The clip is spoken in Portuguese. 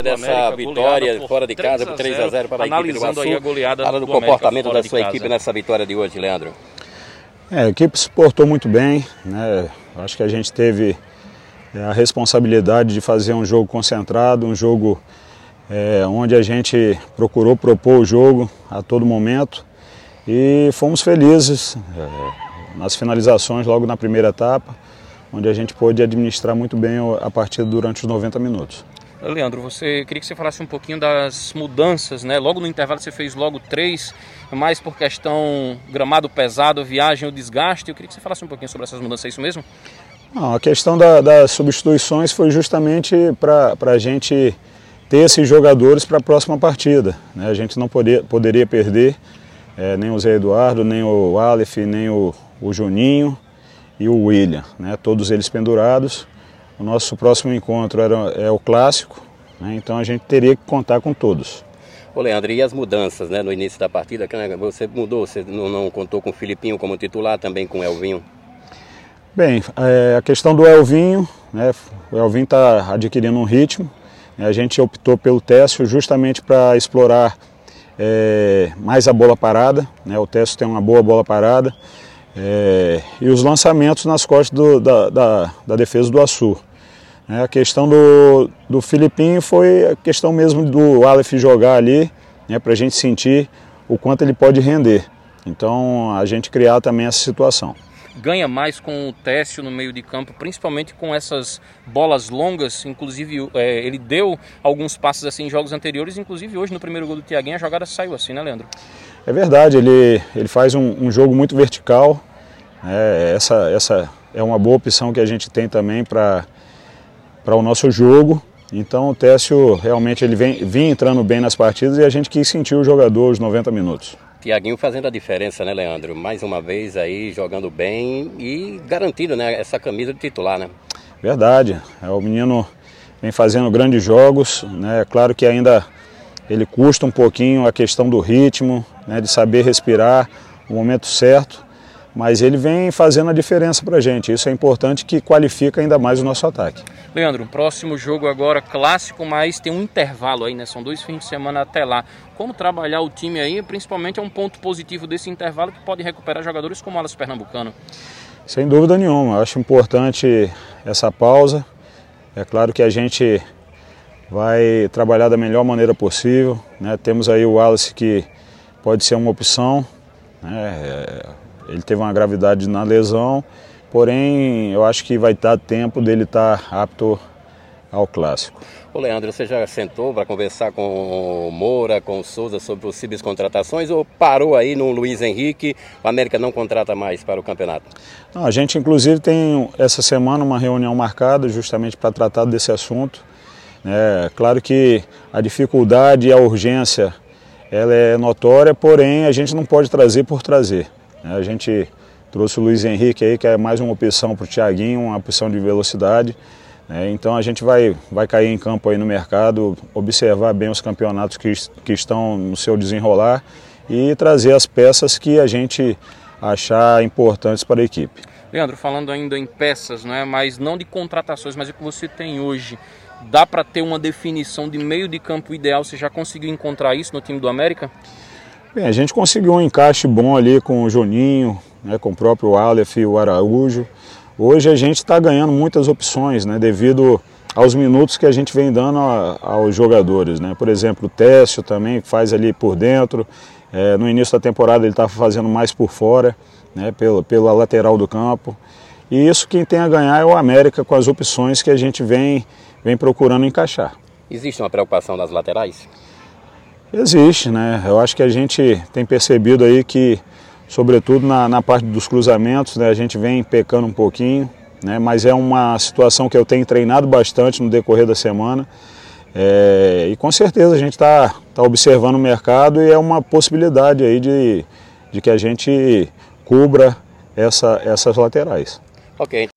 dessa vitória fora de casa por 3 a 0 para a equipe do Açu. a goleada Fala do, do comportamento da sua equipe nessa vitória de hoje, Leandro. É, a equipe se portou muito bem, né? Acho que a gente teve é, a responsabilidade de fazer um jogo concentrado, um jogo é, onde a gente procurou propor o jogo a todo momento e fomos felizes é, nas finalizações logo na primeira etapa, onde a gente pôde administrar muito bem a partida durante os 90 minutos. Leandro, você queria que você falasse um pouquinho das mudanças, né? Logo no intervalo você fez logo três, mais por questão gramado pesado, viagem, o desgaste. Eu queria que você falasse um pouquinho sobre essas mudanças, é isso mesmo? Não, a questão da- das substituições foi justamente para a gente ter esses jogadores para a próxima partida. né? A gente não poderia, poderia perder eh, nem o Zé Eduardo, nem o Aleph, nem o, o Juninho e o William. né? Todos eles pendurados. O nosso próximo encontro era, é o clássico, né? então a gente teria que contar com todos. Ô Leandro, e as mudanças né, no início da partida? né, Você mudou, você não, não contou com o Filipinho como titular, também com o Elvinho. Bem, é, a questão do Elvinho, né, o Elvinho está adquirindo um ritmo. né, a gente optou pelo Técio justamente para explorar é, mais a bola parada. né, o Técio tem uma boa bola parada. é, e os lançamentos nas costas do- da, da- da defesa do Açu. Né. a questão do, do Filipinho foi a questão mesmo do Aleph jogar ali, né, para a gente sentir o quanto ele pode render. Então a gente criar também essa situação. Ganha mais com o Técio no meio de campo, principalmente com essas bolas longas. Inclusive, é, ele deu alguns passes assim em jogos anteriores. Inclusive, hoje no primeiro gol do Tiaguinho, a jogada saiu assim, né, Leandro? É verdade, ele, ele faz um, um jogo muito vertical. né, essa, essa é uma boa opção que a gente tem também para o nosso jogo. Então o Técio realmente ele vem, vinha entrando bem nas partidas e a gente quis sentir o jogador os 90 minutos. Tiaguinho fazendo a diferença, né, Leandro? Mais uma vez aí jogando bem e garantindo né, essa camisa de titular, né? Verdade, é, o menino vem fazendo grandes jogos, né? Claro que ainda ele custa um pouquinho a questão do ritmo, né? de saber respirar no momento certo, mas ele vem fazendo a diferença para a gente. Isso é importante que qualifica ainda mais o nosso ataque. Leandro, próximo jogo agora clássico, mas tem um intervalo aí, né? São dois fins de semana até lá. Como trabalhar o time aí, principalmente é um ponto positivo desse intervalo que pode recuperar jogadores como o Alas Pernambucano. Sem dúvida nenhuma, eu acho importante essa pausa. É claro que a gente vai trabalhar da melhor maneira possível. né? Temos aí o Wallace que pode ser uma opção. né? É, Ele teve uma gravidade na lesão, porém eu acho que vai dar tempo dele estar apto ao clássico. Ô Leandro, você já sentou para conversar com o Moura, com o Souza sobre possíveis contratações ou parou aí no Luiz Henrique? O América não contrata mais para o campeonato? Não, a gente inclusive tem essa semana uma reunião marcada justamente para tratar desse assunto. né? claro que a dificuldade e a urgência ela é notória, porém a gente não pode trazer por trazer. Né? A gente trouxe o Luiz Henrique aí, que é mais uma opção para o Thiaguinho, uma opção de velocidade. né? Então a gente vai, vai cair em campo aí no mercado, observar bem os campeonatos que, que estão no seu desenrolar e trazer as peças que a gente achar importantes para a equipe. Leandro, falando ainda em peças, não é? mas não de contratações, mas o que você tem hoje, dá para ter uma definição de meio de campo ideal? Você já conseguiu encontrar isso no time do América? Bem, a gente conseguiu um encaixe bom ali com o Juninho, né, com o próprio Aleph e o Araújo. Hoje a gente está ganhando muitas opções, né, devido aos minutos que a gente vem dando a- aos jogadores. Né? Por exemplo, o Técio também faz ali por dentro. É, no início da temporada ele estava fazendo mais por fora, né, pela, pela lateral do campo. E isso quem tem a ganhar é o América com as opções que a gente vem, vem procurando encaixar. Existe uma preocupação nas laterais? Existe, né? Eu acho que a gente tem percebido aí que, sobretudo na, na parte dos cruzamentos, né, a gente vem pecando um pouquinho, né? Mas é uma situação que eu tenho treinado bastante no decorrer da semana. É, e com certeza a gente está tá observando o mercado e é uma possibilidade aí de, de que a gente cubra essa, essas laterais. Ok.